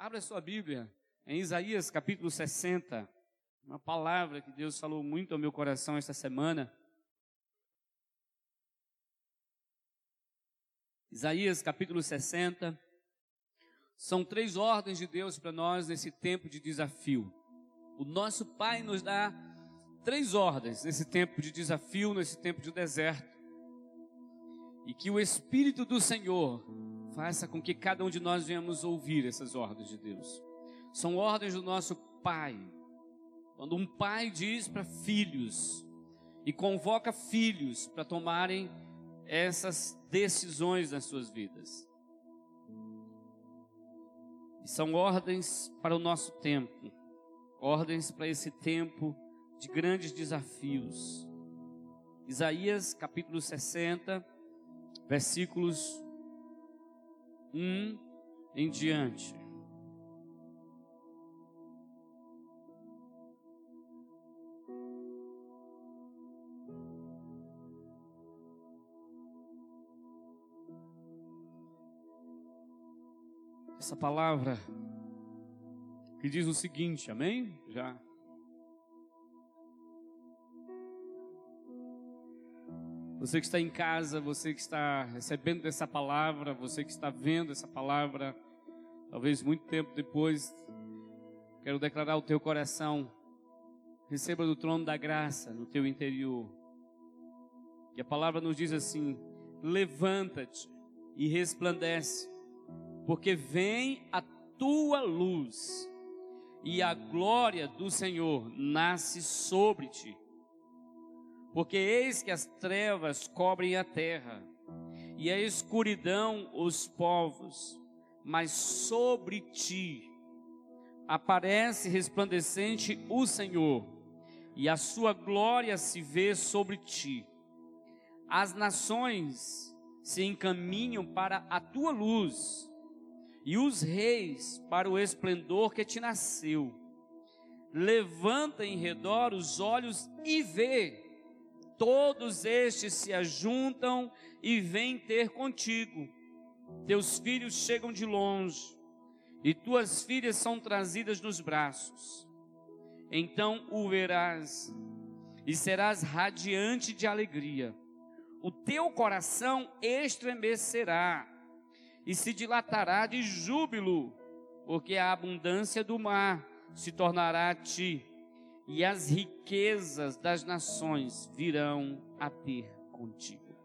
Abra sua Bíblia em Isaías capítulo 60. Uma palavra que Deus falou muito ao meu coração esta semana. Isaías capítulo 60. São três ordens de Deus para nós nesse tempo de desafio. O nosso Pai nos dá três ordens nesse tempo de desafio, nesse tempo de deserto. E que o Espírito do Senhor faça com que cada um de nós venhamos ouvir essas ordens de Deus. São ordens do nosso Pai. Quando um pai diz para filhos e convoca filhos para tomarem essas decisões nas suas vidas. E são ordens para o nosso tempo, ordens para esse tempo de grandes desafios. Isaías capítulo 60, versículos 1 em diante. Essa palavra que diz o seguinte, amém? Já Você que está em casa, você que está recebendo essa palavra, você que está vendo essa palavra, talvez muito tempo depois, quero declarar o teu coração, receba do trono da graça no teu interior. E a palavra nos diz assim: levanta-te e resplandece, porque vem a tua luz, e a glória do Senhor nasce sobre ti porque eis que as trevas cobrem a terra, e a escuridão os povos, mas sobre ti aparece resplandecente o Senhor, e a sua glória se vê sobre ti. As nações se encaminham para a tua luz, e os reis para o esplendor que te nasceu. Levanta em redor os olhos e vê todos estes se ajuntam e vêm ter contigo. Teus filhos chegam de longe, e tuas filhas são trazidas nos braços. Então o verás, e serás radiante de alegria. O teu coração estremecerá, e se dilatará de júbilo, porque a abundância do mar se tornará a ti e as riquezas das nações virão a ter contigo.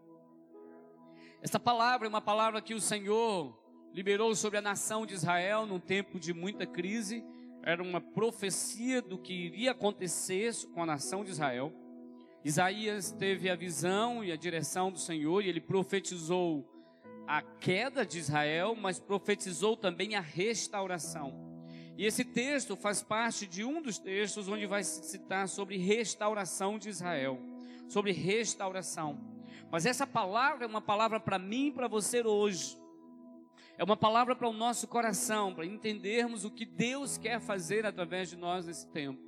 Esta palavra é uma palavra que o Senhor liberou sobre a nação de Israel num tempo de muita crise. Era uma profecia do que iria acontecer com a nação de Israel. Isaías teve a visão e a direção do Senhor e ele profetizou a queda de Israel, mas profetizou também a restauração. E esse texto faz parte de um dos textos onde vai se citar sobre restauração de Israel, sobre restauração. Mas essa palavra é uma palavra para mim e para você hoje. É uma palavra para o nosso coração, para entendermos o que Deus quer fazer através de nós nesse tempo.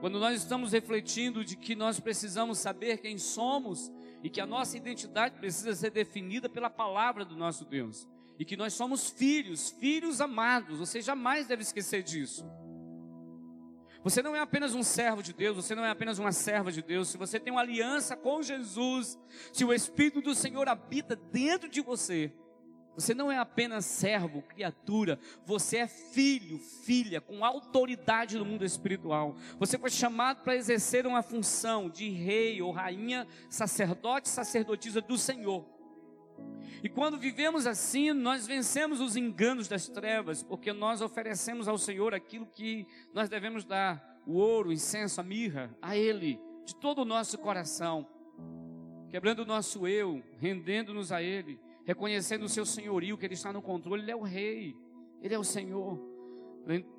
Quando nós estamos refletindo de que nós precisamos saber quem somos e que a nossa identidade precisa ser definida pela palavra do nosso Deus e que nós somos filhos, filhos amados. Você jamais deve esquecer disso. Você não é apenas um servo de Deus, você não é apenas uma serva de Deus. Se você tem uma aliança com Jesus, se o Espírito do Senhor habita dentro de você, você não é apenas servo, criatura, você é filho, filha, com autoridade no mundo espiritual. Você foi chamado para exercer uma função de rei ou rainha, sacerdote, sacerdotisa do Senhor. E quando vivemos assim, nós vencemos os enganos das trevas, porque nós oferecemos ao Senhor aquilo que nós devemos dar: o ouro, o incenso, a mirra, a Ele, de todo o nosso coração, quebrando o nosso eu, rendendo-nos a Ele, reconhecendo o seu senhorio, que Ele está no controle, Ele é o Rei, Ele é o Senhor,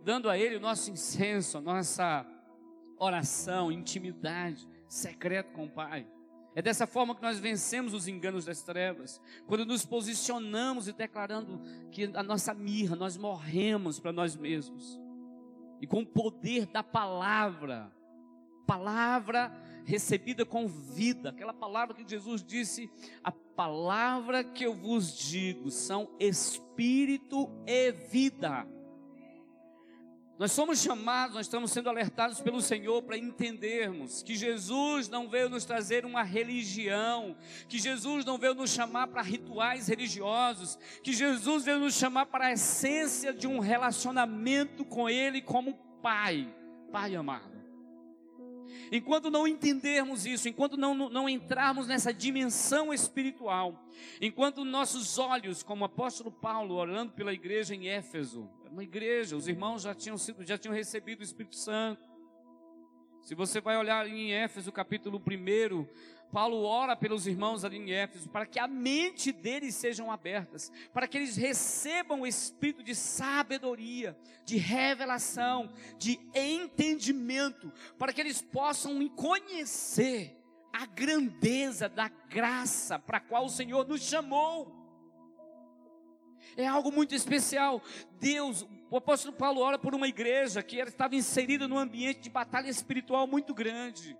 dando a Ele o nosso incenso, a nossa oração, intimidade, secreto com o Pai. É dessa forma que nós vencemos os enganos das trevas. Quando nos posicionamos e declarando que a nossa mirra, nós morremos para nós mesmos. E com o poder da palavra, palavra recebida com vida. Aquela palavra que Jesus disse: A palavra que eu vos digo são espírito e vida. Nós somos chamados, nós estamos sendo alertados pelo Senhor para entendermos que Jesus não veio nos trazer uma religião, que Jesus não veio nos chamar para rituais religiosos, que Jesus veio nos chamar para a essência de um relacionamento com Ele como Pai, Pai amado. Enquanto não entendermos isso, enquanto não, não entrarmos nessa dimensão espiritual, enquanto nossos olhos, como o apóstolo Paulo orando pela igreja em Éfeso, uma igreja, os irmãos já tinham sido, já tinham recebido o Espírito Santo. Se você vai olhar em Éfeso, capítulo 1, Paulo ora pelos irmãos ali em Éfeso, para que a mente deles sejam abertas, para que eles recebam o espírito de sabedoria, de revelação, de entendimento, para que eles possam conhecer a grandeza da graça para a qual o Senhor nos chamou. É algo muito especial. Deus, o apóstolo Paulo ora por uma igreja que estava inserida num ambiente de batalha espiritual muito grande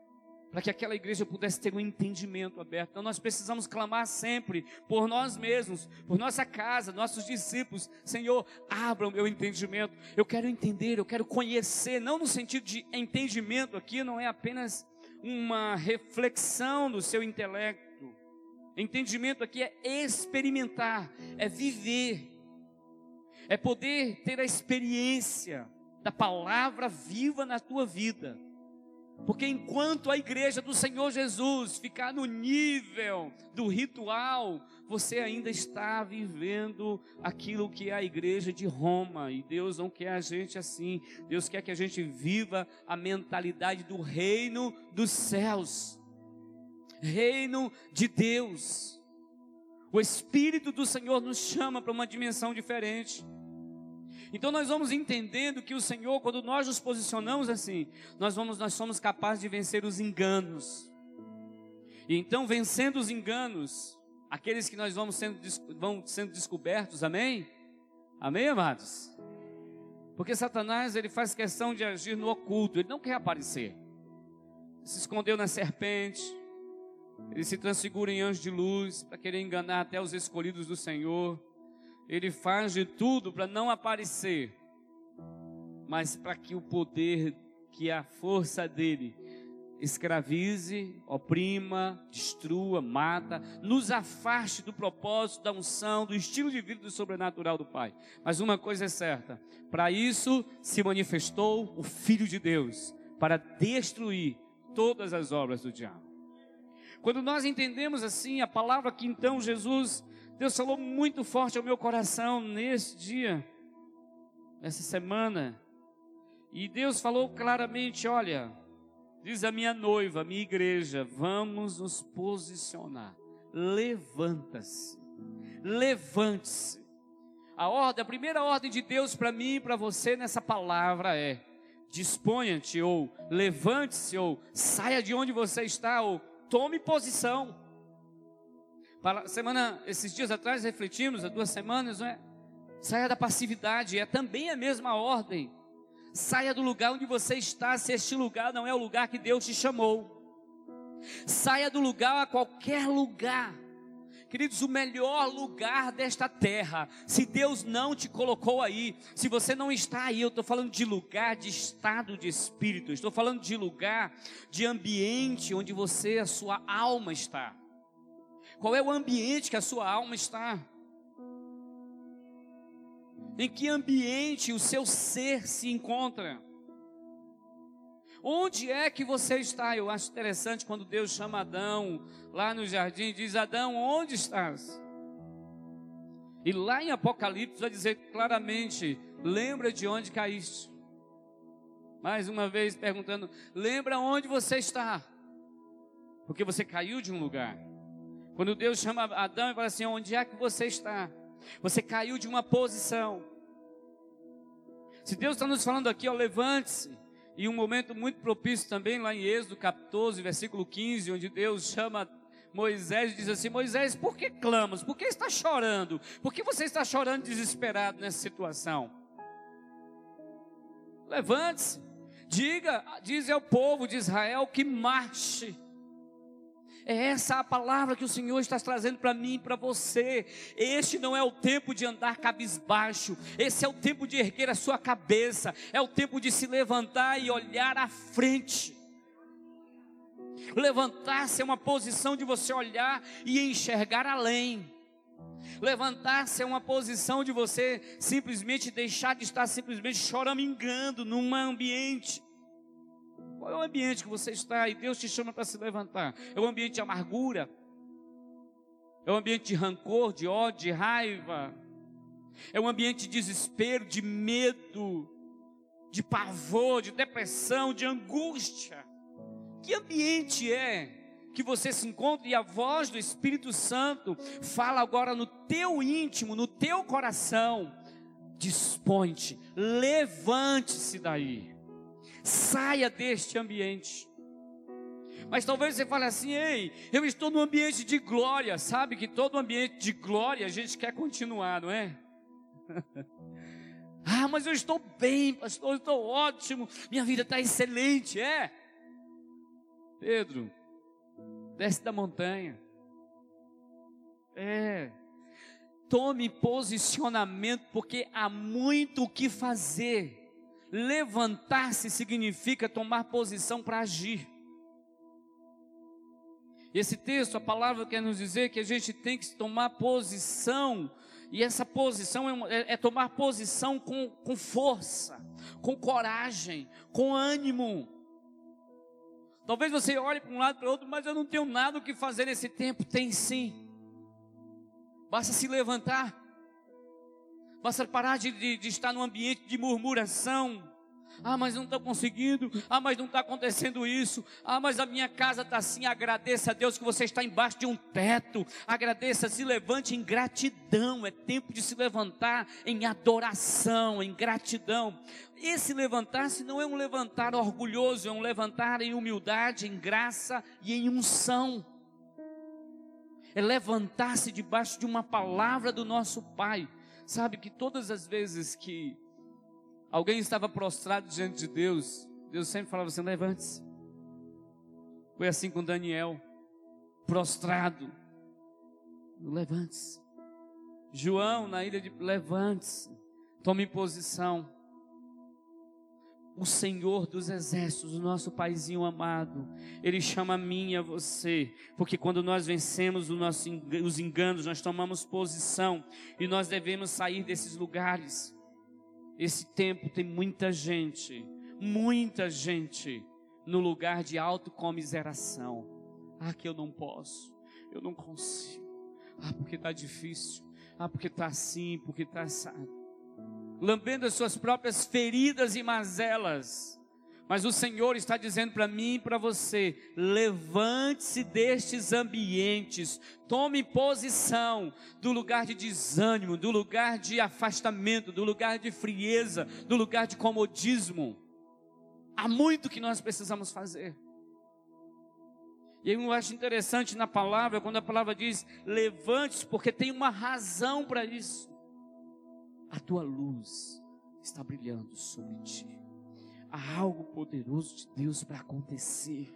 para que aquela igreja pudesse ter um entendimento aberto. Então nós precisamos clamar sempre por nós mesmos, por nossa casa, nossos discípulos. Senhor, abra o meu entendimento. Eu quero entender, eu quero conhecer, não no sentido de entendimento aqui, não é apenas uma reflexão do seu intelecto. Entendimento aqui é experimentar, é viver, é poder ter a experiência da palavra viva na tua vida. Porque enquanto a igreja do Senhor Jesus ficar no nível do ritual, você ainda está vivendo aquilo que é a igreja de Roma. E Deus não quer a gente assim. Deus quer que a gente viva a mentalidade do reino dos céus. Reino de Deus. O Espírito do Senhor nos chama para uma dimensão diferente. Então nós vamos entendendo que o Senhor, quando nós nos posicionamos assim, nós vamos, nós somos capazes de vencer os enganos. E então vencendo os enganos, aqueles que nós vamos sendo, vão sendo descobertos, amém? Amém, amados? Porque Satanás ele faz questão de agir no oculto, ele não quer aparecer. Se escondeu na serpente, ele se transfigura em anjo de luz para querer enganar até os escolhidos do Senhor ele faz de tudo para não aparecer, mas para que o poder, que a força dele escravize, oprima, destrua, mata, nos afaste do propósito, da unção, do estilo de vida do sobrenatural do Pai. Mas uma coisa é certa: para isso se manifestou o Filho de Deus, para destruir todas as obras do diabo. Quando nós entendemos assim a palavra que então Jesus Deus falou muito forte ao meu coração nesse dia, nessa semana. E Deus falou claramente: olha, diz a minha noiva, a minha igreja, vamos nos posicionar. Levanta-se, levante-se. A ordem, a primeira ordem de Deus para mim e para você nessa palavra é: disponha-te, ou levante-se, ou saia de onde você está, ou tome posição. Semana, esses dias atrás refletimos, há duas semanas, não é? Saia da passividade, é também a mesma ordem. Saia do lugar onde você está, se este lugar não é o lugar que Deus te chamou. Saia do lugar a qualquer lugar. Queridos, o melhor lugar desta terra, se Deus não te colocou aí, se você não está aí, eu estou falando de lugar, de estado de espírito, estou falando de lugar, de ambiente onde você, a sua alma está. Qual é o ambiente que a sua alma está? Em que ambiente o seu ser se encontra? Onde é que você está? Eu acho interessante quando Deus chama Adão lá no jardim, diz: Adão, onde estás? E lá em Apocalipse vai dizer claramente: lembra de onde caíste. Mais uma vez perguntando: lembra onde você está? Porque você caiu de um lugar. Quando Deus chama Adão e fala assim: onde é que você está? Você caiu de uma posição. Se Deus está nos falando aqui, ó, levante-se. E um momento muito propício também, lá em Êxodo 14, versículo 15, onde Deus chama Moisés e diz assim: Moisés, por que clamas? Por que está chorando? Por que você está chorando desesperado nessa situação? Levante-se. Diga, diz ao povo de Israel que marche. É essa a palavra que o Senhor está trazendo para mim e para você. Este não é o tempo de andar cabisbaixo, esse é o tempo de erguer a sua cabeça, é o tempo de se levantar e olhar à frente. Levantar-se é uma posição de você olhar e enxergar além. Levantar-se é uma posição de você simplesmente deixar de estar simplesmente choramingando num ambiente. Qual é o ambiente que você está e Deus te chama para se levantar? É um ambiente de amargura? É um ambiente de rancor, de ódio, de raiva? É um ambiente de desespero, de medo, de pavor, de depressão, de angústia? Que ambiente é que você se encontra e a voz do Espírito Santo fala agora no teu íntimo, no teu coração? Dispõe-te, levante-se daí, saia deste ambiente. Mas talvez você fale assim: ei, eu estou num ambiente de glória. Sabe que todo ambiente de glória a gente quer continuar, não é? ah, mas eu estou bem, pastor, eu estou ótimo, minha vida está excelente, é? Pedro, desce da montanha. É. Tome posicionamento, porque há muito o que fazer. Levantar-se significa tomar posição para agir. Esse texto, a palavra quer nos dizer que a gente tem que tomar posição, e essa posição é, é, é tomar posição com, com força, com coragem, com ânimo. Talvez você olhe para um lado para o outro, mas eu não tenho nada o que fazer nesse tempo. Tem sim. Basta se levantar. Basta parar de, de, de estar num ambiente de murmuração, ah, mas não estou conseguindo. Ah, mas não está acontecendo isso. Ah, mas a minha casa está assim. Agradeça a Deus que você está embaixo de um teto. Agradeça, se levante em gratidão. É tempo de se levantar em adoração, em gratidão. Esse levantar-se não é um levantar orgulhoso, é um levantar em humildade, em graça e em unção. É levantar-se debaixo de uma palavra do nosso Pai. Sabe que todas as vezes que alguém estava prostrado diante de Deus, Deus sempre falava assim: levante-se. Foi assim com Daniel, prostrado, levante-se. João, na ilha de levante-se, tome posição. O Senhor dos exércitos, o nosso paizinho amado, Ele chama a mim e a você, porque quando nós vencemos os enganos, nós tomamos posição e nós devemos sair desses lugares. Esse tempo tem muita gente, muita gente no lugar de autocomiseração. Ah, que eu não posso, eu não consigo. Ah, porque está difícil. Ah, porque está assim, porque está assado. Lambendo as suas próprias feridas e mazelas mas o Senhor está dizendo para mim e para você: levante-se destes ambientes, tome posição do lugar de desânimo, do lugar de afastamento, do lugar de frieza, do lugar de comodismo. Há muito que nós precisamos fazer. E eu acho interessante na palavra, quando a palavra diz levante-se, porque tem uma razão para isso. A tua luz está brilhando sobre ti há algo poderoso de Deus para acontecer.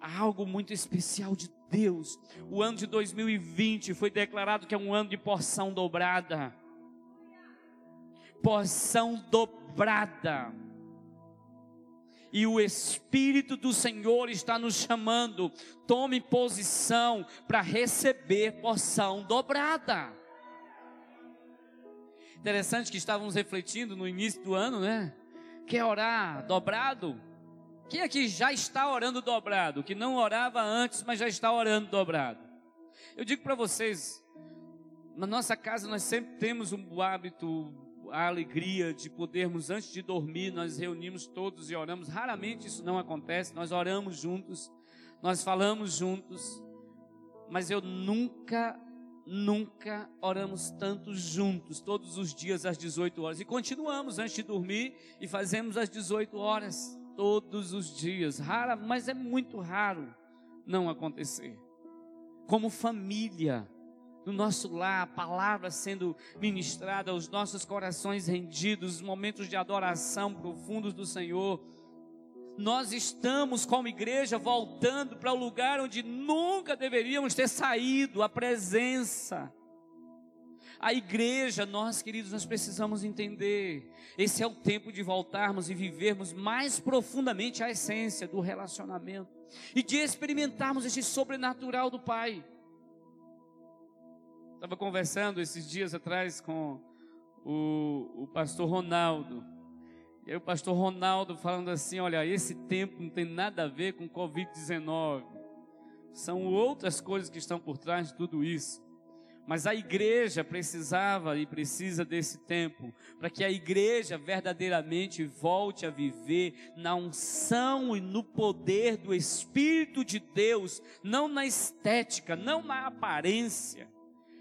Há algo muito especial de Deus. O ano de 2020 foi declarado que é um ano de porção dobrada. Porção dobrada. E o Espírito do Senhor está nos chamando. Tome posição para receber porção dobrada. Interessante que estávamos refletindo no início do ano, né? Quer orar dobrado? Quem aqui já está orando dobrado? Que não orava antes, mas já está orando dobrado. Eu digo para vocês, na nossa casa nós sempre temos um hábito, a alegria de podermos, antes de dormir, nós reunimos todos e oramos. Raramente isso não acontece, nós oramos juntos, nós falamos juntos, mas eu nunca nunca oramos tanto juntos, todos os dias às 18 horas. E continuamos antes de dormir e fazemos às 18 horas, todos os dias. Rara, mas é muito raro não acontecer. Como família, no nosso lar, a palavra sendo ministrada, os nossos corações rendidos, os momentos de adoração profundos do Senhor. Nós estamos, como igreja, voltando para o lugar onde nunca deveríamos ter saído a presença. A igreja, nós queridos, nós precisamos entender. Esse é o tempo de voltarmos e vivermos mais profundamente a essência do relacionamento e de experimentarmos esse sobrenatural do Pai. Estava conversando esses dias atrás com o, o pastor Ronaldo. E aí o pastor Ronaldo falando assim: olha, esse tempo não tem nada a ver com Covid-19. São outras coisas que estão por trás de tudo isso. Mas a igreja precisava e precisa desse tempo para que a igreja verdadeiramente volte a viver na unção e no poder do Espírito de Deus, não na estética, não na aparência.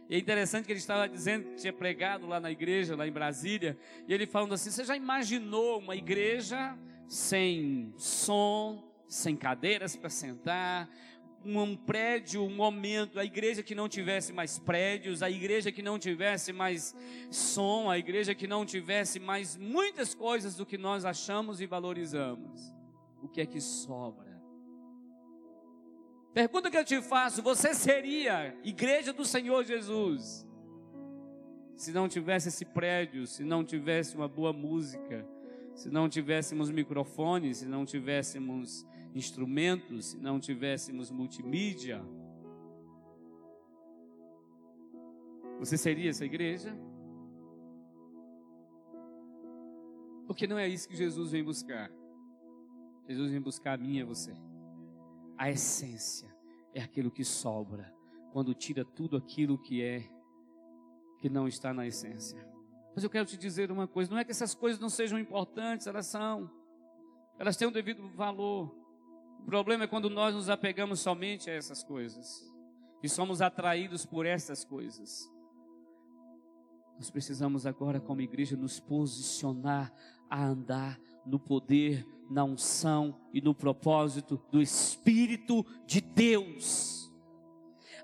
E é interessante que ele estava dizendo que tinha pregado lá na igreja, lá em Brasília, e ele falando assim: Você já imaginou uma igreja sem som, sem cadeiras para sentar, um prédio, um momento, a igreja que não tivesse mais prédios, a igreja que não tivesse mais som, a igreja que não tivesse mais muitas coisas do que nós achamos e valorizamos. O que é que sobra? Pergunta que eu te faço: você seria igreja do Senhor Jesus? Se não tivesse esse prédio, se não tivesse uma boa música, se não tivéssemos microfones, se não tivéssemos instrumentos, se não tivéssemos multimídia, você seria essa igreja? Porque não é isso que Jesus vem buscar. Jesus vem buscar a mim e a você. A essência é aquilo que sobra quando tira tudo aquilo que é que não está na essência. Mas eu quero te dizer uma coisa: não é que essas coisas não sejam importantes, elas são. Elas têm um devido valor. O problema é quando nós nos apegamos somente a essas coisas e somos atraídos por essas coisas. Nós precisamos agora, como igreja, nos posicionar a andar no poder, na unção e no propósito do Espírito de Deus.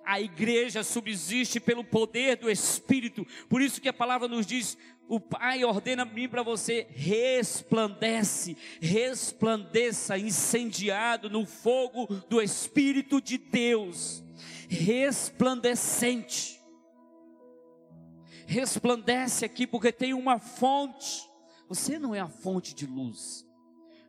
A igreja subsiste pelo poder do Espírito, por isso que a palavra nos diz: o Pai ordena mim para você, resplandece, resplandeça, incendiado no fogo do Espírito de Deus, resplandecente. Resplandece aqui porque tem uma fonte. Você não é a fonte de luz.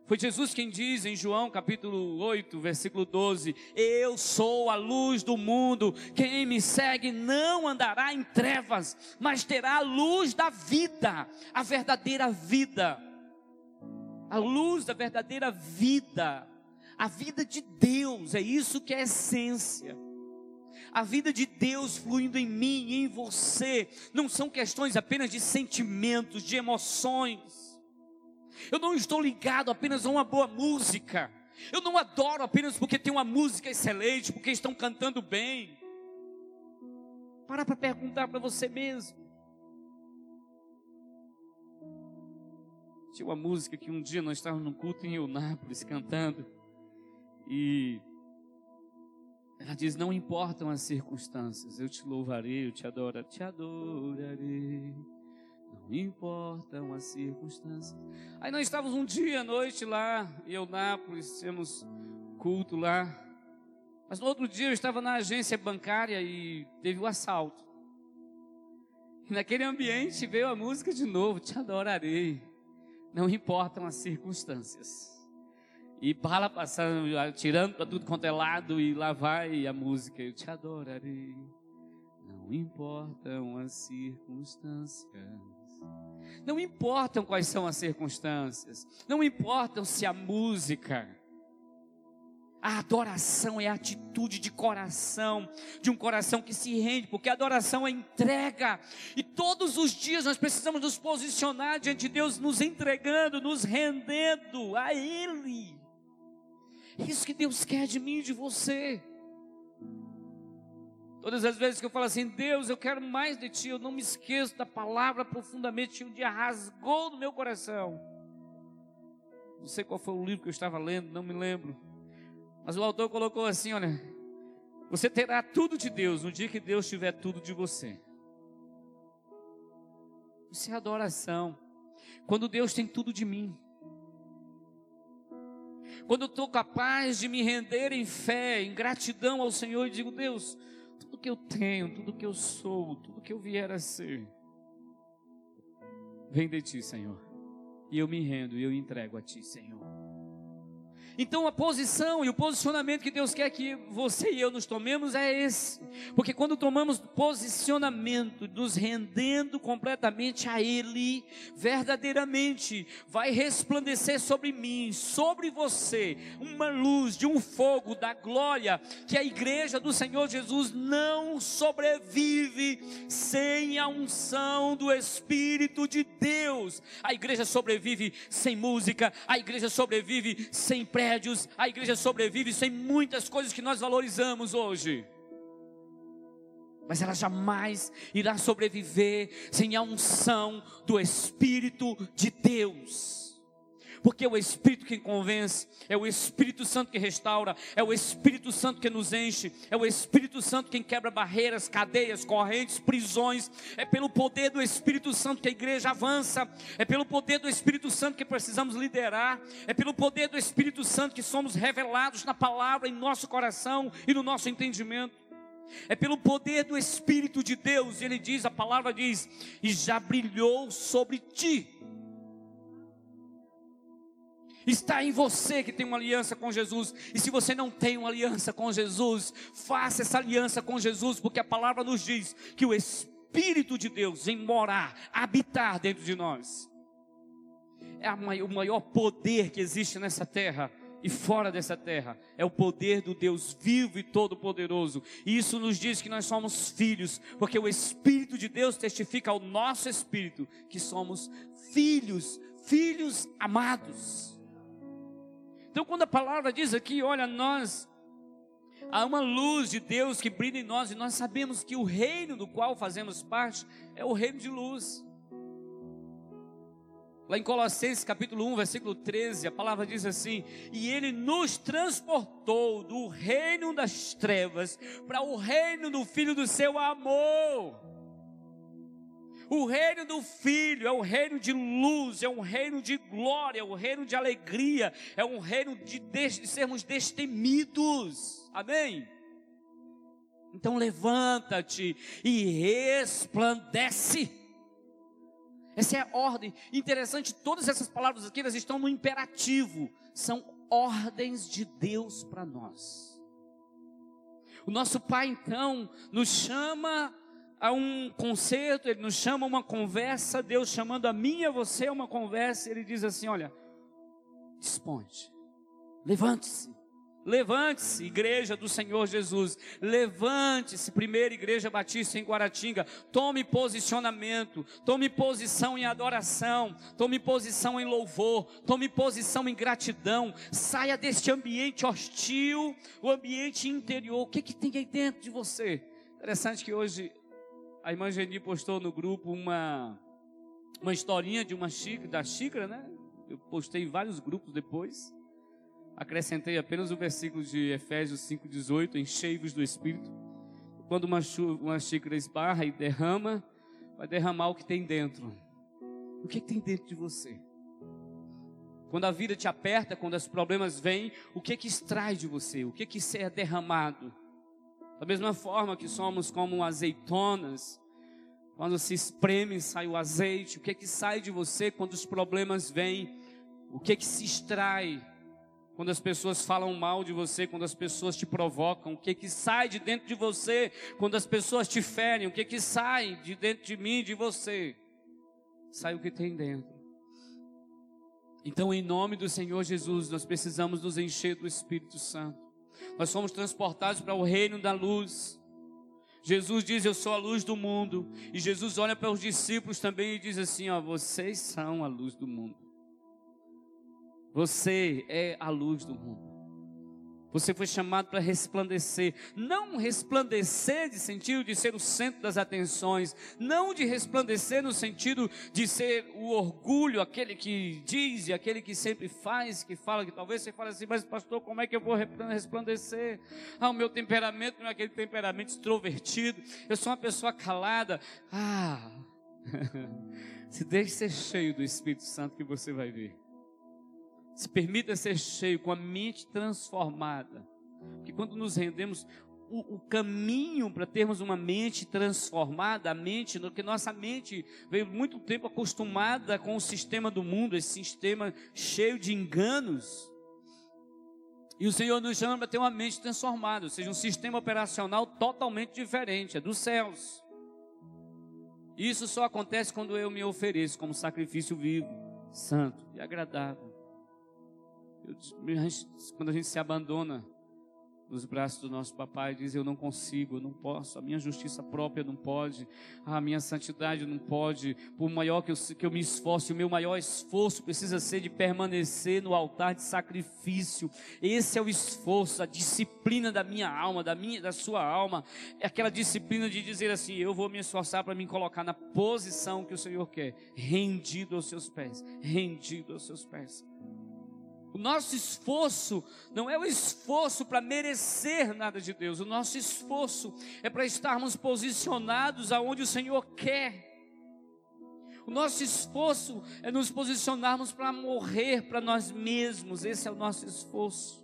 Foi Jesus quem diz em João capítulo 8, versículo 12: Eu sou a luz do mundo, quem me segue não andará em trevas, mas terá a luz da vida, a verdadeira vida. A luz da verdadeira vida, a vida de Deus, é isso que é essência. A vida de Deus fluindo em mim e em você, não são questões apenas de sentimentos, de emoções eu não estou ligado apenas a uma boa música. Eu não adoro apenas porque tem uma música excelente, porque estão cantando bem. Para para perguntar para você mesmo. Tinha uma música que um dia nós estávamos num culto em Eunápolis cantando. E ela diz: Não importam as circunstâncias, eu te louvarei, eu te adoro, te adorarei não importam as circunstâncias. Aí nós estávamos um dia à noite lá, em Eunápolis, temos culto lá. Mas no outro dia eu estava na agência bancária e teve o um assalto. E naquele ambiente veio a música de novo, te adorarei. Não importam as circunstâncias. E bala passando, atirando para tudo quanto é lado, e lá vai a música, eu te adorarei. Não importam as circunstâncias. Não importam quais são as circunstâncias, não importam se a música, a adoração é a atitude de coração, de um coração que se rende, porque a adoração é entrega, e todos os dias nós precisamos nos posicionar diante de Deus, nos entregando, nos rendendo a Ele. Isso que Deus quer de mim e de você. Todas as vezes que eu falo assim, Deus, eu quero mais de Ti, eu não me esqueço da palavra profundamente um dia rasgou no meu coração. Não sei qual foi o livro que eu estava lendo, não me lembro. Mas o autor colocou assim: olha, Você terá tudo de Deus no dia que Deus tiver tudo de você. Isso é adoração. Quando Deus tem tudo de mim. Quando eu estou capaz de me render em fé, em gratidão ao Senhor e digo, Deus, tudo que eu tenho, tudo que eu sou, tudo que eu vier a ser, vem de Ti, Senhor. E eu me rendo e eu entrego a Ti, Senhor. Então a posição e o posicionamento que Deus quer que você e eu nos tomemos é esse. Porque quando tomamos posicionamento, nos rendendo completamente a Ele, verdadeiramente vai resplandecer sobre mim, sobre você, uma luz de um fogo da glória que a igreja do Senhor Jesus não sobrevive sem a unção do Espírito de Deus. A igreja sobrevive sem música, a igreja sobrevive sem pré prédios, a igreja sobrevive sem muitas coisas que nós valorizamos hoje. Mas ela jamais irá sobreviver sem a unção do Espírito de Deus porque é o Espírito que convence, é o Espírito Santo que restaura, é o Espírito Santo que nos enche, é o Espírito Santo quem quebra barreiras, cadeias, correntes, prisões, é pelo poder do Espírito Santo que a igreja avança, é pelo poder do Espírito Santo que precisamos liderar, é pelo poder do Espírito Santo que somos revelados na palavra em nosso coração e no nosso entendimento. É pelo poder do Espírito de Deus, ele diz, a palavra diz, e já brilhou sobre ti Está em você que tem uma aliança com Jesus. E se você não tem uma aliança com Jesus, faça essa aliança com Jesus, porque a palavra nos diz que o Espírito de Deus vem morar, habitar dentro de nós. É o maior poder que existe nessa terra e fora dessa terra. É o poder do Deus vivo e todo-poderoso. E isso nos diz que nós somos filhos, porque o Espírito de Deus testifica ao nosso espírito que somos filhos, filhos amados. Então, quando a palavra diz aqui, olha, nós há uma luz de Deus que brilha em nós e nós sabemos que o reino do qual fazemos parte é o reino de luz. Lá em Colossenses capítulo 1, versículo 13, a palavra diz assim: E ele nos transportou do reino das trevas para o reino do filho do seu amor o reino do Filho é um reino de luz, é um reino de glória, é um reino de alegria, é um reino de, de, sermos destemidos. Amém? Então levanta-te e resplandece. Essa é a ordem. Interessante, todas essas palavras aqui elas estão no imperativo. São ordens de Deus para nós. O nosso Pai então nos chama a um concerto, ele nos chama a uma conversa, Deus chamando a mim e a você a uma conversa, ele diz assim: olha, desponte, levante-se, levante-se, igreja do Senhor Jesus, levante-se, primeira igreja batista em Guaratinga, tome posicionamento, tome posição em adoração, tome posição em louvor, tome posição em gratidão, saia deste ambiente hostil, o ambiente interior, o que, que tem aí dentro de você? Interessante que hoje a irmã Geni postou no grupo uma, uma historinha de uma xícara, da xícara, né? Eu postei em vários grupos depois. Acrescentei apenas o versículo de Efésios 5,18, enchei-vos do Espírito. Quando uma, uma xícara esbarra e derrama, vai derramar o que tem dentro. O que, que tem dentro de você? Quando a vida te aperta, quando os problemas vêm, o que que extrai de você? O que que é derramado? Da mesma forma que somos como azeitonas, quando se espreme sai o azeite, o que é que sai de você quando os problemas vêm? O que é que se extrai quando as pessoas falam mal de você, quando as pessoas te provocam? O que é que sai de dentro de você quando as pessoas te ferem? O que é que sai de dentro de mim, de você? Sai o que tem dentro. Então, em nome do Senhor Jesus, nós precisamos nos encher do Espírito Santo. Nós somos transportados para o reino da luz. Jesus diz: Eu sou a luz do mundo. E Jesus olha para os discípulos também e diz assim: Ó, vocês são a luz do mundo. Você é a luz do mundo. Você foi chamado para resplandecer, não resplandecer de sentido de ser o centro das atenções, não de resplandecer no sentido de ser o orgulho, aquele que diz e aquele que sempre faz, que fala, que talvez você fale assim, mas pastor, como é que eu vou resplandecer? Ah, o meu temperamento não é aquele temperamento extrovertido, eu sou uma pessoa calada. Ah, se deixe ser cheio do Espírito Santo que você vai ver. Se permita ser cheio com a mente transformada. Porque quando nos rendemos, o, o caminho para termos uma mente transformada, a mente, que nossa mente veio muito tempo acostumada com o sistema do mundo, esse sistema cheio de enganos. E o Senhor nos chama para ter uma mente transformada, ou seja, um sistema operacional totalmente diferente, é dos céus. Isso só acontece quando eu me ofereço como sacrifício vivo, santo e agradável. Quando a gente se abandona nos braços do nosso papai, diz: Eu não consigo, eu não posso, a minha justiça própria não pode, a minha santidade não pode, por maior que eu, que eu me esforce, o meu maior esforço precisa ser de permanecer no altar de sacrifício. Esse é o esforço, a disciplina da minha alma, da minha, da sua alma, é aquela disciplina de dizer assim: Eu vou me esforçar para me colocar na posição que o Senhor quer, rendido aos seus pés, rendido aos seus pés. O nosso esforço não é o esforço para merecer nada de Deus, o nosso esforço é para estarmos posicionados aonde o Senhor quer. O nosso esforço é nos posicionarmos para morrer para nós mesmos, esse é o nosso esforço.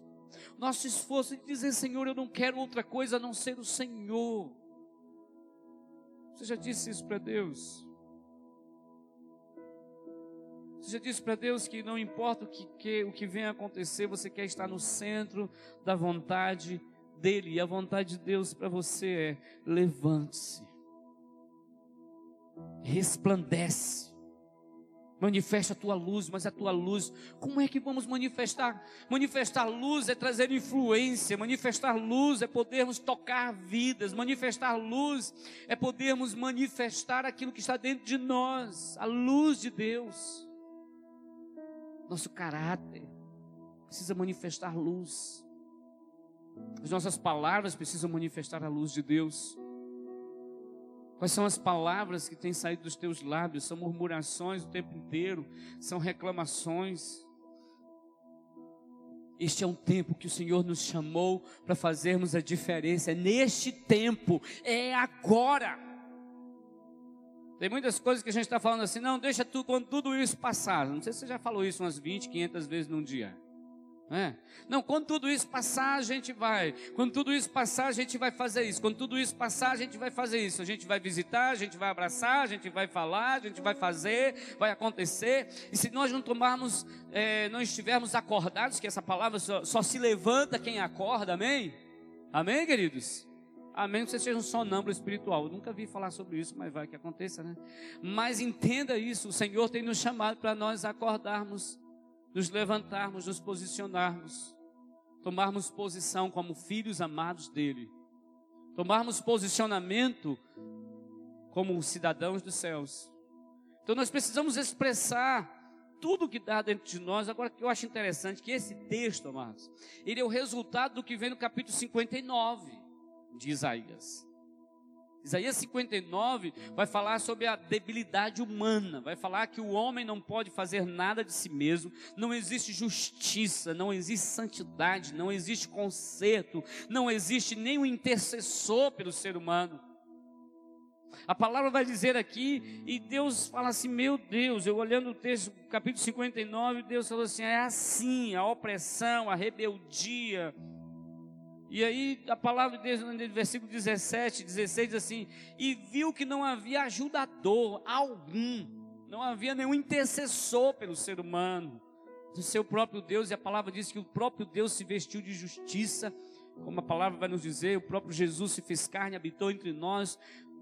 O nosso esforço é dizer: Senhor, eu não quero outra coisa a não ser o Senhor. Você já disse isso para Deus? Você disse para Deus que não importa o que, que, o que venha acontecer, você quer estar no centro da vontade dEle. E a vontade de Deus para você é: levante-se, resplandece, manifesta a tua luz, mas a tua luz, como é que vamos manifestar? Manifestar luz é trazer influência, manifestar luz é podermos tocar vidas, manifestar luz é podermos manifestar aquilo que está dentro de nós, a luz de Deus nosso caráter precisa manifestar luz. As nossas palavras precisam manifestar a luz de Deus. Quais são as palavras que têm saído dos teus lábios? São murmurações o tempo inteiro, são reclamações. Este é um tempo que o Senhor nos chamou para fazermos a diferença. É neste tempo, é agora. Tem muitas coisas que a gente está falando assim, não, deixa tu, quando tudo isso passar. Não sei se você já falou isso umas 20, 500 vezes num dia. É. Não, quando tudo isso passar, a gente vai. Quando tudo isso passar, a gente vai fazer isso. Quando tudo isso passar, a gente vai fazer isso. A gente vai visitar, a gente vai abraçar, a gente vai falar, a gente vai fazer, vai acontecer. E se nós não tomarmos, é, não estivermos acordados, que essa palavra só, só se levanta quem acorda, amém? Amém, queridos? A menos que você seja um sonâmbulo espiritual. Eu nunca vi falar sobre isso, mas vai que aconteça, né? Mas entenda isso: o Senhor tem nos chamado para nós acordarmos, nos levantarmos, nos posicionarmos, tomarmos posição como filhos amados dEle, tomarmos posicionamento como cidadãos dos céus. Então nós precisamos expressar tudo que dá dentro de nós. Agora, que eu acho interessante que esse texto, amados, ele é o resultado do que vem no capítulo 59 de Isaías. Isaías 59 vai falar sobre a debilidade humana, vai falar que o homem não pode fazer nada de si mesmo, não existe justiça, não existe santidade, não existe conserto, não existe nenhum intercessor pelo ser humano. A palavra vai dizer aqui, e Deus fala assim: Meu Deus, eu olhando o texto, capítulo 59, Deus falou assim: É assim, a opressão, a rebeldia, e aí a palavra de Deus no versículo 17, 16 diz assim: E viu que não havia ajudador algum, não havia nenhum intercessor pelo ser humano, do seu próprio Deus, e a palavra diz que o próprio Deus se vestiu de justiça, como a palavra vai nos dizer, o próprio Jesus se fez carne, habitou entre nós,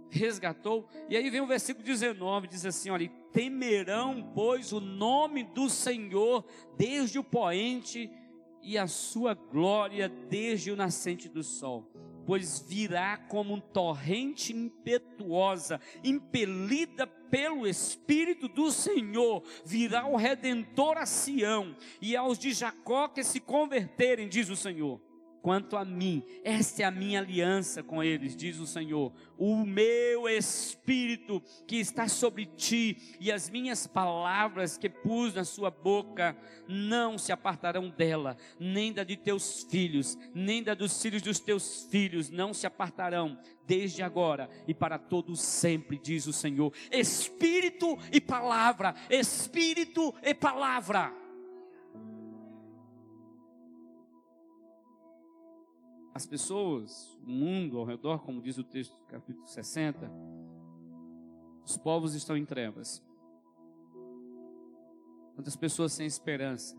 resgatou. E aí vem o versículo 19, diz assim: olha, temerão, pois, o nome do Senhor desde o poente e a sua glória desde o nascente do sol, pois virá como um torrente impetuosa, impelida pelo Espírito do Senhor, virá o Redentor a Sião e aos de Jacó que se converterem, diz o Senhor Quanto a mim, esta é a minha aliança com eles, diz o Senhor. O meu espírito que está sobre ti e as minhas palavras que pus na sua boca não se apartarão dela, nem da de teus filhos, nem da dos filhos dos teus filhos, não se apartarão desde agora e para todos sempre, diz o Senhor. Espírito e palavra, espírito e palavra. As pessoas, o mundo ao redor, como diz o texto do capítulo 60, os povos estão em trevas. Quantas pessoas sem esperança,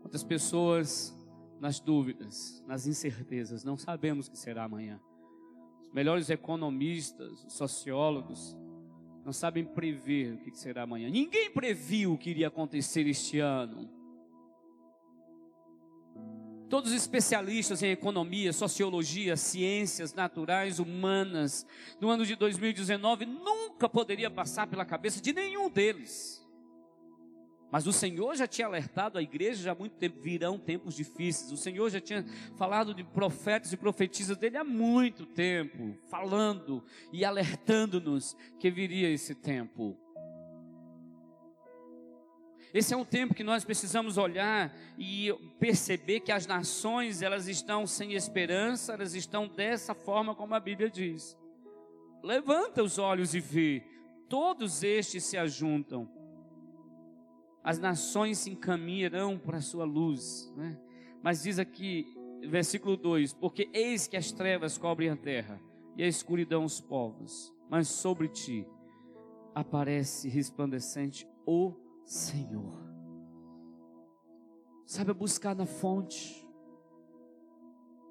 quantas pessoas nas dúvidas, nas incertezas, não sabemos o que será amanhã. Os melhores economistas, sociólogos, não sabem prever o que será amanhã. Ninguém previu o que iria acontecer este ano. Todos os especialistas em economia, sociologia, ciências naturais, humanas, no ano de 2019, nunca poderia passar pela cabeça de nenhum deles. Mas o Senhor já tinha alertado a igreja já há muito tempo, virão tempos difíceis. O Senhor já tinha falado de profetas e profetisas dele há muito tempo, falando e alertando-nos que viria esse tempo. Esse é um tempo que nós precisamos olhar e perceber que as nações, elas estão sem esperança, elas estão dessa forma como a Bíblia diz. Levanta os olhos e vê, todos estes se ajuntam. As nações se encaminharão para a sua luz, né? Mas diz aqui, versículo 2: Porque eis que as trevas cobrem a terra e a escuridão os povos, mas sobre ti aparece resplandecente o Senhor. Saiba buscar na fonte.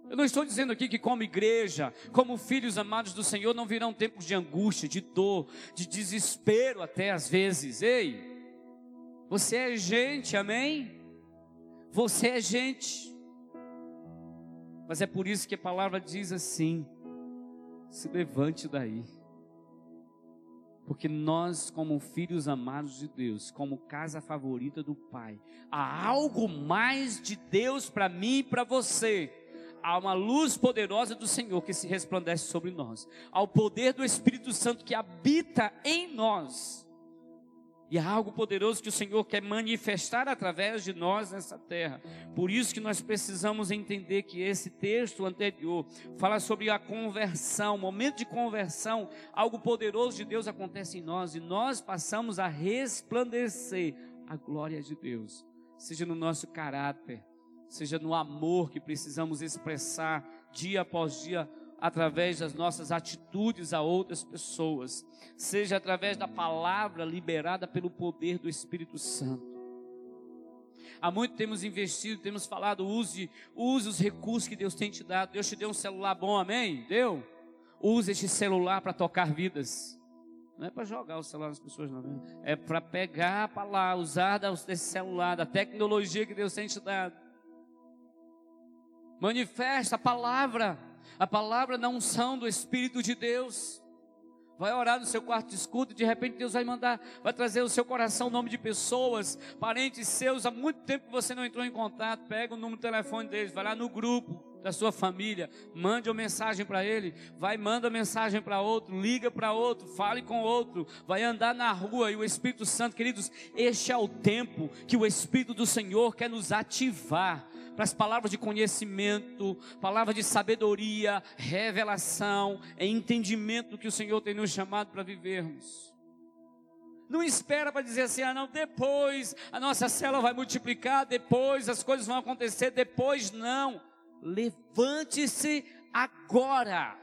Eu não estou dizendo aqui que, como igreja, como filhos amados do Senhor, não virão tempos de angústia, de dor, de desespero, até às vezes. Ei, você é gente, amém? Você é gente. Mas é por isso que a palavra diz assim: se levante daí. Porque nós, como filhos amados de Deus, como casa favorita do Pai, há algo mais de Deus para mim e para você. Há uma luz poderosa do Senhor que se resplandece sobre nós. Há o poder do Espírito Santo que habita em nós. E há algo poderoso que o Senhor quer manifestar através de nós nessa terra. Por isso que nós precisamos entender que esse texto anterior fala sobre a conversão, momento de conversão, algo poderoso de Deus acontece em nós e nós passamos a resplandecer a glória de Deus, seja no nosso caráter, seja no amor que precisamos expressar dia após dia através das nossas atitudes a outras pessoas, seja através da palavra liberada pelo poder do Espírito Santo. Há muito temos investido, temos falado, use, use os recursos que Deus tem te dado. Deus te deu um celular bom, amém? Deu? Use este celular para tocar vidas. Não é para jogar o celular nas pessoas, não. É para pegar para lá, usar desse celular, da tecnologia que Deus tem te dado. Manifesta a palavra a palavra na unção do Espírito de Deus. Vai orar no seu quarto de escudo, de repente Deus vai mandar, vai trazer o seu coração o nome de pessoas, parentes seus, há muito tempo que você não entrou em contato, pega o número do telefone deles, vai lá no grupo da sua família, mande uma mensagem para ele, vai manda mensagem para outro, liga para outro, fale com outro, vai andar na rua e o Espírito Santo, queridos, este é o tempo que o Espírito do Senhor quer nos ativar para as palavras de conhecimento, palavras de sabedoria, revelação, é entendimento que o Senhor tem nos chamado para vivermos. Não espera para dizer assim, ah não, depois a nossa célula vai multiplicar, depois as coisas vão acontecer, depois não. Levante-se agora.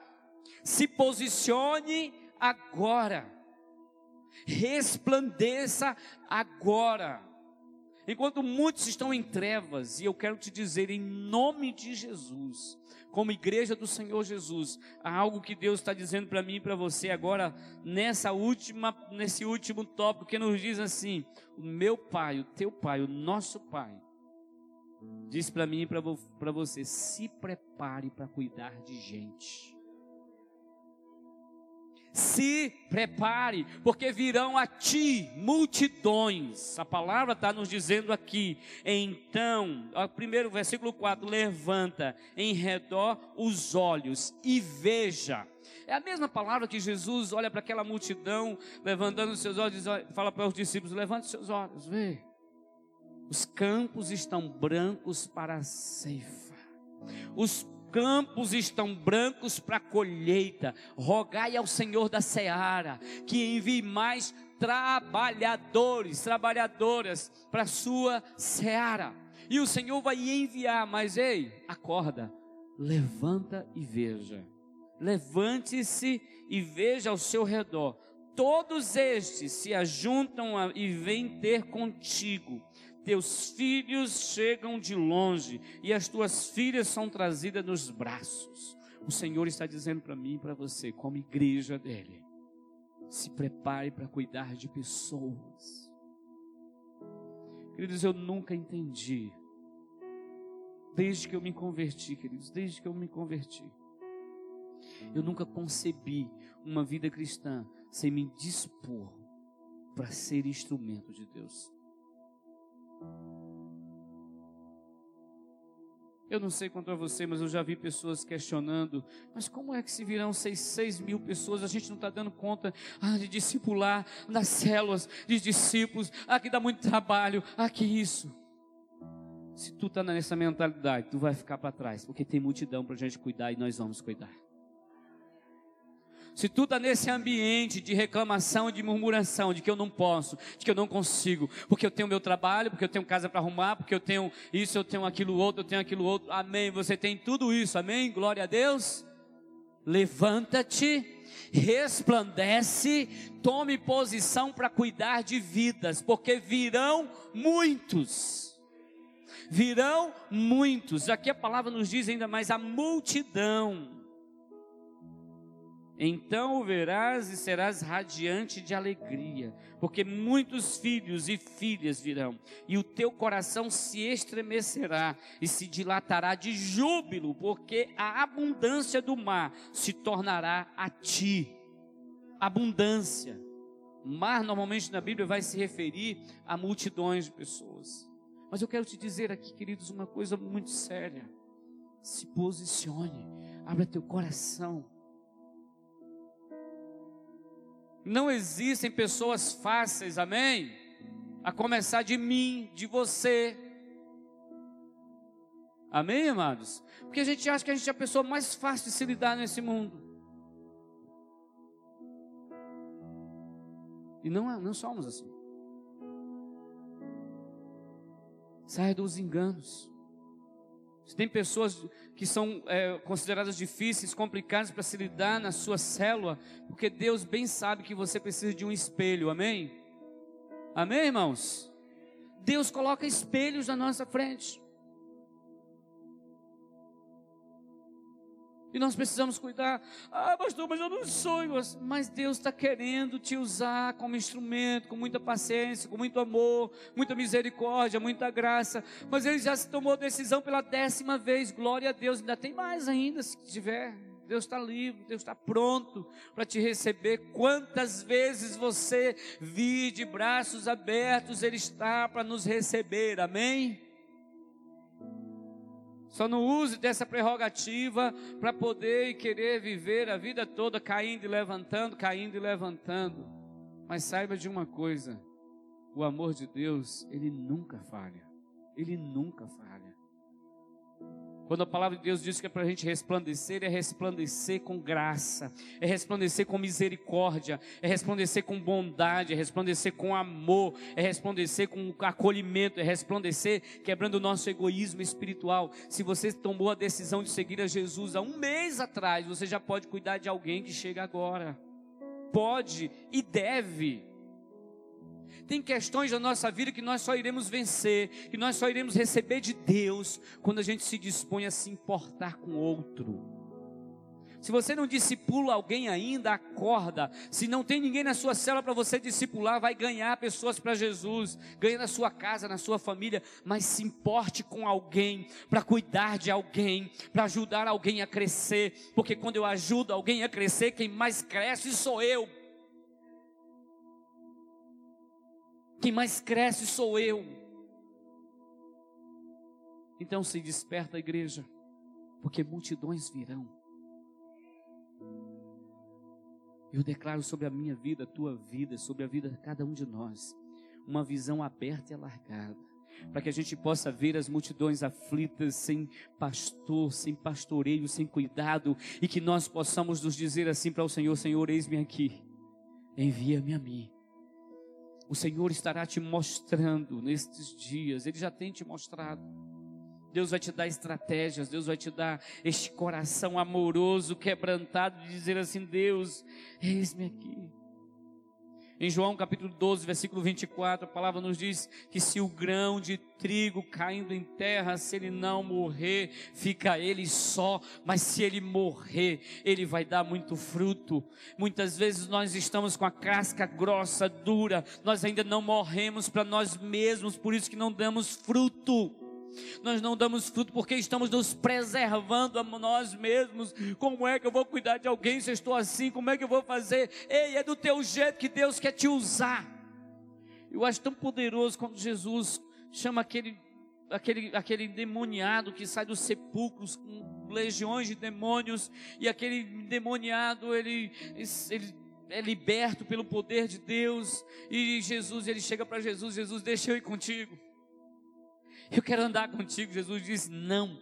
Se posicione agora. Resplandeça agora. Enquanto muitos estão em trevas, e eu quero te dizer em nome de Jesus, como igreja do Senhor Jesus, há algo que Deus está dizendo para mim e para você agora, nessa última, nesse último tópico, que nos diz assim: o meu pai, o teu pai, o nosso pai, diz para mim e para você: se prepare para cuidar de gente. Se prepare, porque virão a ti multidões. A palavra está nos dizendo aqui. Então, o primeiro versículo 4: levanta em redor os olhos e veja. É a mesma palavra que Jesus olha para aquela multidão, levantando os seus olhos, fala para os discípulos: levante seus olhos, vê. Os campos estão brancos para a ceifa. Os campos estão brancos para colheita. Rogai ao Senhor da seara que envie mais trabalhadores, trabalhadoras para sua seara. E o Senhor vai enviar, mas ei, acorda, levanta e veja. Levante-se e veja ao seu redor. Todos estes se ajuntam e vêm ter contigo teus filhos chegam de longe e as tuas filhas são trazidas nos braços. O Senhor está dizendo para mim e para você, como igreja dele, se prepare para cuidar de pessoas. Queridos, eu nunca entendi, desde que eu me converti, queridos, desde que eu me converti, eu nunca concebi uma vida cristã sem me dispor para ser instrumento de Deus. Eu não sei quanto a você, mas eu já vi pessoas questionando: mas como é que se virão seis, seis mil pessoas? A gente não está dando conta ah, de discipular nas células de discípulos. Ah, que dá muito trabalho. Ah, que isso. Se tu está nessa mentalidade, tu vai ficar para trás, porque tem multidão para a gente cuidar e nós vamos cuidar. Se tu está nesse ambiente de reclamação de murmuração, de que eu não posso, de que eu não consigo, porque eu tenho meu trabalho, porque eu tenho casa para arrumar, porque eu tenho isso, eu tenho aquilo outro, eu tenho aquilo outro, amém. Você tem tudo isso, amém? Glória a Deus. Levanta-te, resplandece, tome posição para cuidar de vidas, porque virão muitos. Virão muitos. Aqui a palavra nos diz ainda mais a multidão então o verás e serás radiante de alegria, porque muitos filhos e filhas virão, e o teu coração se estremecerá e se dilatará de júbilo, porque a abundância do mar se tornará a ti. Abundância. Mar normalmente na Bíblia vai se referir a multidões de pessoas. Mas eu quero te dizer aqui, queridos, uma coisa muito séria. Se posicione, abra teu coração Não existem pessoas fáceis, amém? A começar de mim, de você. Amém, amados? Porque a gente acha que a gente é a pessoa mais fácil de se lidar nesse mundo. E não, é, não somos assim. Saia dos enganos. Se tem pessoas que são é, consideradas difíceis, complicadas para se lidar na sua célula, porque Deus bem sabe que você precisa de um espelho, amém? Amém, irmãos? Deus coloca espelhos na nossa frente. E nós precisamos cuidar. Ah, pastor, mas eu não sou. Mas Deus está querendo te usar como instrumento, com muita paciência, com muito amor, muita misericórdia, muita graça. Mas Ele já se tomou decisão pela décima vez. Glória a Deus. Ainda tem mais ainda, se tiver. Deus está livre, Deus está pronto para te receber. Quantas vezes você vir de braços abertos, Ele está para nos receber. Amém? Só não use dessa prerrogativa para poder e querer viver a vida toda caindo e levantando, caindo e levantando. Mas saiba de uma coisa: o amor de Deus, ele nunca falha. Ele nunca falha. Quando a palavra de Deus diz que é para a gente resplandecer, é resplandecer com graça, é resplandecer com misericórdia, é resplandecer com bondade, é resplandecer com amor, é resplandecer com acolhimento, é resplandecer quebrando o nosso egoísmo espiritual. Se você tomou a decisão de seguir a Jesus há um mês atrás, você já pode cuidar de alguém que chega agora. Pode e deve. Tem questões da nossa vida que nós só iremos vencer, que nós só iremos receber de Deus quando a gente se dispõe a se importar com outro. Se você não discipula alguém ainda, acorda. Se não tem ninguém na sua cela para você discipular, vai ganhar pessoas para Jesus. Ganha na sua casa, na sua família, mas se importe com alguém, para cuidar de alguém, para ajudar alguém a crescer. Porque quando eu ajudo alguém a crescer, quem mais cresce sou eu. Quem mais cresce sou eu. Então se desperta a igreja, porque multidões virão. Eu declaro sobre a minha vida, a tua vida, sobre a vida de cada um de nós, uma visão aberta e alargada, para que a gente possa ver as multidões aflitas, sem pastor, sem pastoreio, sem cuidado, e que nós possamos nos dizer assim para o Senhor: Senhor, eis-me aqui, envia-me a mim. O Senhor estará te mostrando nestes dias, Ele já tem te mostrado. Deus vai te dar estratégias, Deus vai te dar este coração amoroso, quebrantado, de dizer assim: Deus, eis-me aqui. Em João capítulo 12, versículo 24, a palavra nos diz que se o grão de trigo caindo em terra, se ele não morrer, fica ele só, mas se ele morrer, ele vai dar muito fruto. Muitas vezes nós estamos com a casca grossa, dura, nós ainda não morremos para nós mesmos, por isso que não damos fruto. Nós não damos fruto porque estamos nos preservando a nós mesmos. Como é que eu vou cuidar de alguém se eu estou assim? Como é que eu vou fazer? Ei, é do teu jeito que Deus quer te usar. Eu acho tão poderoso quando Jesus chama aquele, aquele, aquele demoniado que sai dos sepulcros com legiões de demônios e aquele demoniado ele, ele é liberto pelo poder de Deus e Jesus ele chega para Jesus, Jesus deixa eu ir contigo. Eu quero andar contigo. Jesus disse: Não,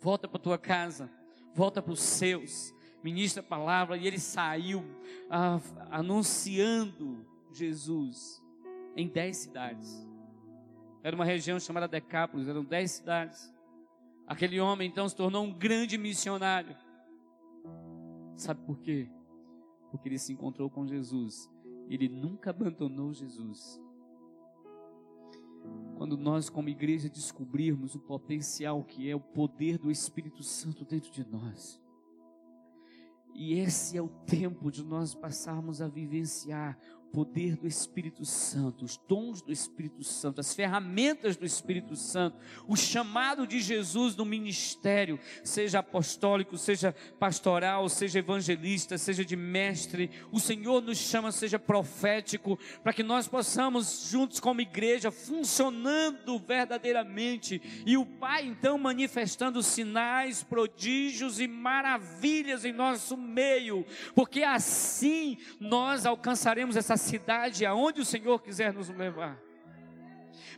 volta para tua casa, volta para os seus, ministra a palavra. E ele saiu ah, anunciando Jesus em dez cidades. Era uma região chamada Decápolis, eram dez cidades. Aquele homem então se tornou um grande missionário. Sabe por quê? Porque ele se encontrou com Jesus. Ele nunca abandonou Jesus quando nós, como igreja, descobrirmos o potencial que é o poder do Espírito Santo dentro de nós. E esse é o tempo de nós passarmos a vivenciar poder do Espírito Santo, os dons do Espírito Santo, as ferramentas do Espírito Santo, o chamado de Jesus no ministério, seja apostólico, seja pastoral, seja evangelista, seja de mestre, o Senhor nos chama, seja profético, para que nós possamos, juntos como igreja, funcionando verdadeiramente, e o Pai então manifestando sinais, prodígios e maravilhas em nosso meio, porque assim nós alcançaremos essa cidade aonde o Senhor quiser nos levar.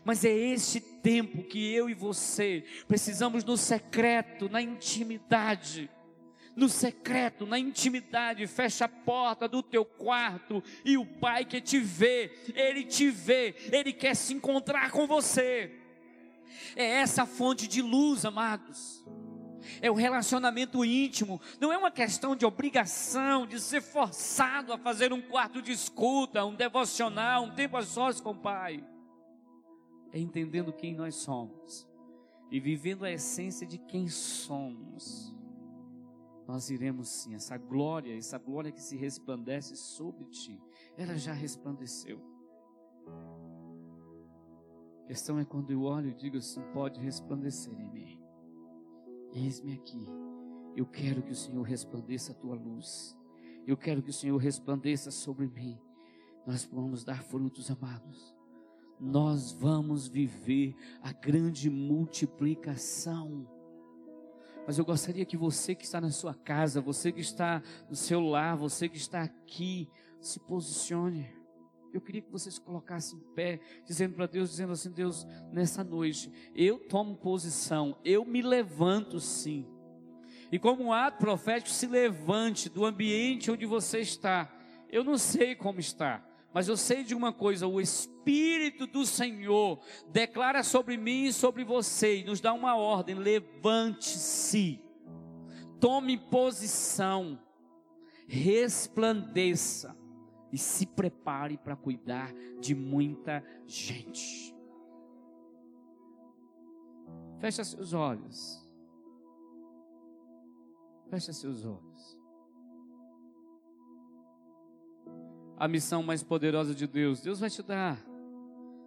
Mas é este tempo que eu e você precisamos no secreto, na intimidade. No secreto, na intimidade, fecha a porta do teu quarto e o Pai que te vê, Ele te vê, Ele quer se encontrar com você. É essa fonte de luz, amados é o relacionamento íntimo, não é uma questão de obrigação, de ser forçado a fazer um quarto de escuta, um devocional, um tempo a sós com o Pai. É entendendo quem nós somos e vivendo a essência de quem somos. Nós iremos sim, essa glória, essa glória que se resplandece sobre ti, ela já resplandeceu. A questão é quando eu olho e digo assim: pode resplandecer em mim. Eis-me aqui. Eu quero que o Senhor resplandeça a tua luz. Eu quero que o Senhor resplandeça sobre mim. Nós vamos dar frutos, amados. Nós vamos viver a grande multiplicação. Mas eu gostaria que você que está na sua casa, você que está no seu lar, você que está aqui, se posicione. Eu queria que vocês colocassem em pé, dizendo para Deus, dizendo assim: Deus, nessa noite, eu tomo posição, eu me levanto sim. E como um ato profético, se levante do ambiente onde você está. Eu não sei como está, mas eu sei de uma coisa: o Espírito do Senhor declara sobre mim e sobre você, e nos dá uma ordem: levante-se, tome posição, resplandeça e se prepare para cuidar de muita gente. Fecha seus olhos. Fecha seus olhos. A missão mais poderosa de Deus, Deus vai te dar.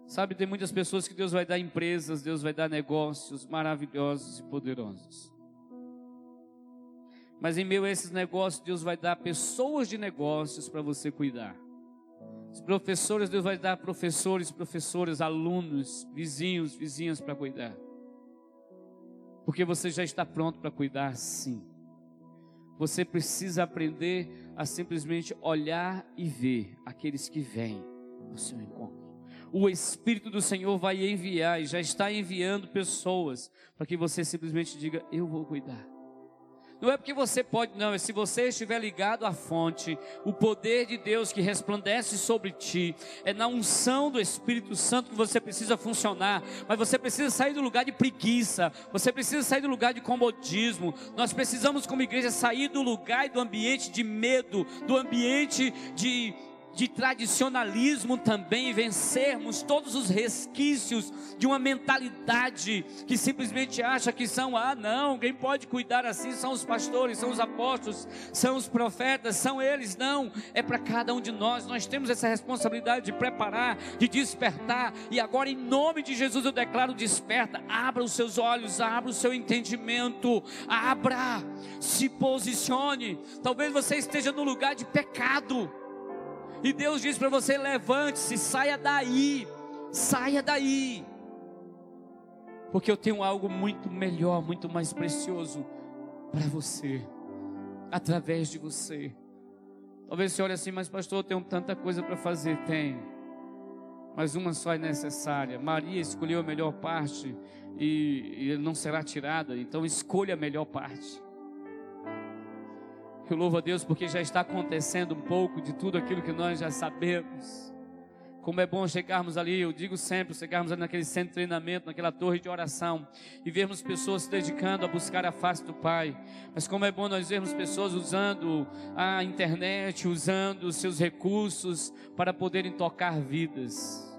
Sabe, tem muitas pessoas que Deus vai dar empresas, Deus vai dar negócios maravilhosos e poderosos. Mas em meio a esses negócios, Deus vai dar pessoas de negócios para você cuidar. Os professores, Deus vai dar professores, professoras, alunos, vizinhos, vizinhas para cuidar. Porque você já está pronto para cuidar, sim. Você precisa aprender a simplesmente olhar e ver aqueles que vêm ao seu encontro. O Espírito do Senhor vai enviar e já está enviando pessoas para que você simplesmente diga: Eu vou cuidar. Não é porque você pode, não, é se você estiver ligado à fonte, o poder de Deus que resplandece sobre ti, é na unção do Espírito Santo que você precisa funcionar, mas você precisa sair do lugar de preguiça, você precisa sair do lugar de comodismo. Nós precisamos, como igreja, sair do lugar e do ambiente de medo, do ambiente de de tradicionalismo também, vencermos todos os resquícios de uma mentalidade que simplesmente acha que são, ah, não, quem pode cuidar assim são os pastores, são os apóstolos, são os profetas, são eles, não, é para cada um de nós, nós temos essa responsabilidade de preparar, de despertar, e agora em nome de Jesus eu declaro: desperta, abra os seus olhos, abra o seu entendimento, abra, se posicione, talvez você esteja no lugar de pecado, e Deus diz para você: levante-se, saia daí, saia daí. Porque eu tenho algo muito melhor, muito mais precioso para você, através de você. Talvez você olhe assim, mas pastor, eu tenho tanta coisa para fazer. Tem, mas uma só é necessária. Maria escolheu a melhor parte e, e não será tirada, então escolha a melhor parte. Eu louvo a Deus porque já está acontecendo um pouco de tudo aquilo que nós já sabemos. Como é bom chegarmos ali, eu digo sempre, chegarmos ali naquele centro de treinamento, naquela torre de oração e vermos pessoas se dedicando a buscar a face do Pai. Mas como é bom nós vermos pessoas usando a internet, usando os seus recursos para poderem tocar vidas.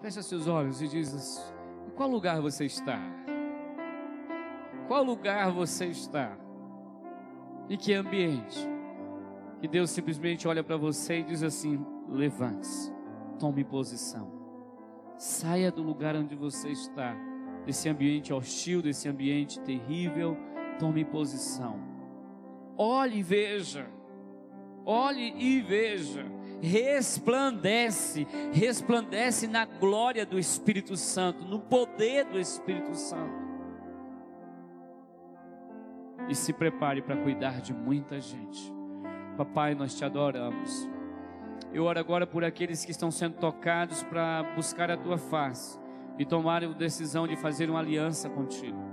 Fecha seus olhos e diz: em qual lugar você está? Qual lugar você está? Em que ambiente? Que Deus simplesmente olha para você e diz assim: levante-se, tome posição, saia do lugar onde você está, desse ambiente hostil, desse ambiente terrível, tome posição. Olhe e veja, olhe e veja, resplandece, resplandece na glória do Espírito Santo, no poder do Espírito Santo e se prepare para cuidar de muita gente. Papai, nós te adoramos. Eu oro agora por aqueles que estão sendo tocados para buscar a tua face e tomarem a decisão de fazer uma aliança contigo.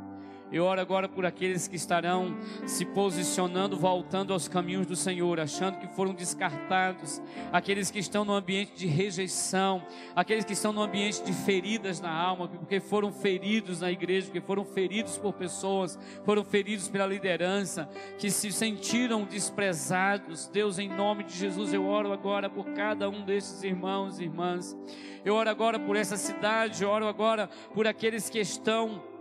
Eu oro agora por aqueles que estarão se posicionando, voltando aos caminhos do Senhor, achando que foram descartados, aqueles que estão no ambiente de rejeição, aqueles que estão no ambiente de feridas na alma, porque foram feridos na igreja, porque foram feridos por pessoas, foram feridos pela liderança, que se sentiram desprezados. Deus, em nome de Jesus, eu oro agora por cada um desses irmãos e irmãs. Eu oro agora por essa cidade, eu oro agora por aqueles que estão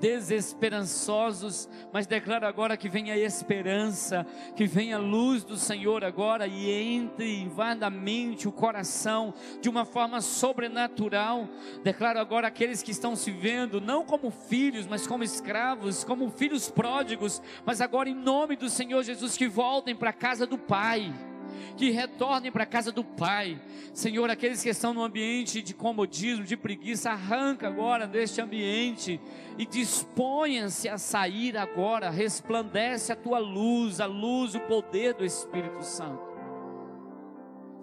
desesperançosos, mas declaro agora que venha a esperança, que venha a luz do Senhor agora e entre, invada a mente, o coração, de uma forma sobrenatural. Declaro agora aqueles que estão se vendo, não como filhos, mas como escravos, como filhos pródigos, mas agora em nome do Senhor Jesus, que voltem para a casa do Pai que retornem para a casa do Pai. Senhor, aqueles que estão no ambiente de comodismo, de preguiça, arranca agora deste ambiente e disponha-se a sair agora, resplandece a tua luz, a luz, o poder do Espírito Santo.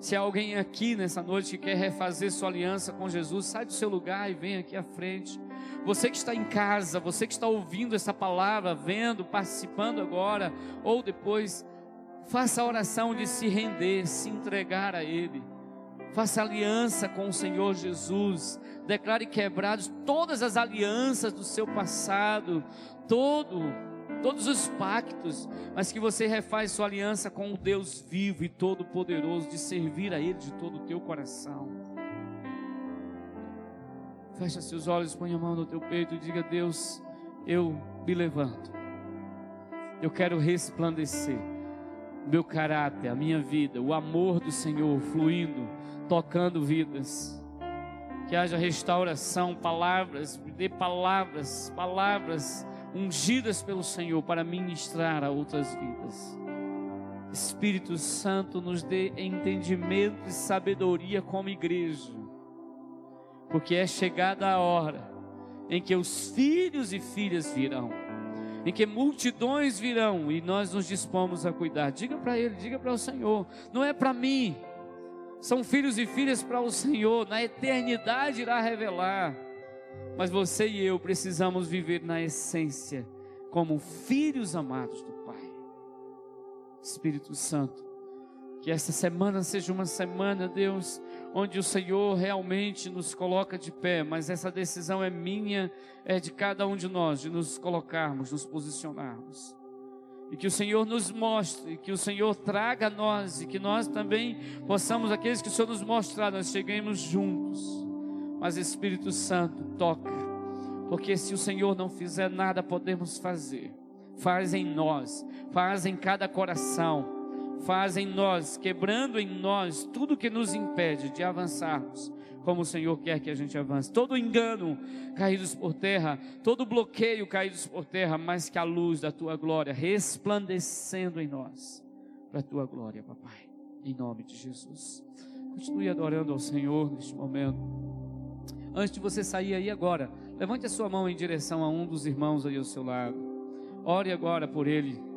Se há alguém aqui nessa noite que quer refazer sua aliança com Jesus, sai do seu lugar e vem aqui à frente. Você que está em casa, você que está ouvindo essa palavra, vendo, participando agora ou depois, Faça a oração de se render, se entregar a Ele. Faça aliança com o Senhor Jesus. Declare quebrados todas as alianças do seu passado, todo, todos os pactos, mas que você refaz sua aliança com o Deus vivo e todo-poderoso de servir a Ele de todo o teu coração. Fecha seus olhos, põe a mão no teu peito e diga: Deus, eu me levanto. Eu quero resplandecer meu caráter, a minha vida, o amor do Senhor fluindo, tocando vidas. Que haja restauração, palavras, dê palavras, palavras ungidas pelo Senhor para ministrar a outras vidas. Espírito Santo nos dê entendimento e sabedoria como igreja, porque é chegada a hora em que os filhos e filhas virão, em que multidões virão e nós nos dispomos a cuidar. Diga para ele, diga para o Senhor, não é para mim, são filhos e filhas para o Senhor, na eternidade irá revelar. Mas você e eu precisamos viver na essência como filhos amados do Pai. Espírito Santo, que esta semana seja uma semana, Deus, onde o Senhor realmente nos coloca de pé, mas essa decisão é minha, é de cada um de nós, de nos colocarmos, nos posicionarmos. E que o Senhor nos mostre, que o Senhor traga a nós, e que nós também possamos, aqueles que o Senhor nos mostrar, nós cheguemos juntos. Mas Espírito Santo, toca, porque se o Senhor não fizer nada, podemos fazer. Faz em nós, faz em cada coração faz em nós, quebrando em nós tudo que nos impede de avançarmos como o Senhor quer que a gente avance. Todo engano caídos por terra, todo bloqueio caídos por terra, mas que a luz da tua glória resplandecendo em nós, para a tua glória, papai, em nome de Jesus. Continue adorando ao Senhor neste momento. Antes de você sair aí agora, levante a sua mão em direção a um dos irmãos aí ao seu lado. Ore agora por ele.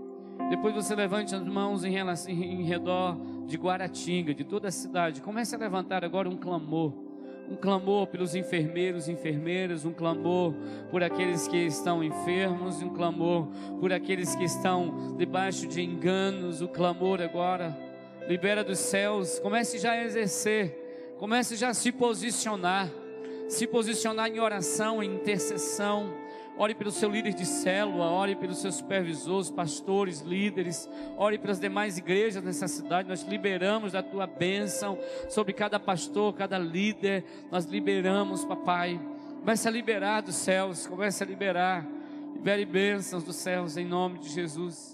Depois você levante as mãos em, relação, em redor de Guaratinga, de toda a cidade. Comece a levantar agora um clamor. Um clamor pelos enfermeiros e enfermeiras, um clamor por aqueles que estão enfermos, um clamor por aqueles que estão debaixo de enganos, o clamor agora. Libera dos céus, comece já a exercer, comece já a se posicionar, se posicionar em oração, em intercessão Ore pelo seu líder de célula, ore pelos seus supervisores, pastores, líderes, ore pelas demais igrejas nessa cidade. Nós liberamos da tua bênção sobre cada pastor, cada líder. Nós liberamos, papai. Comece a liberar dos céus, comece a liberar. Libere bênçãos dos céus em nome de Jesus.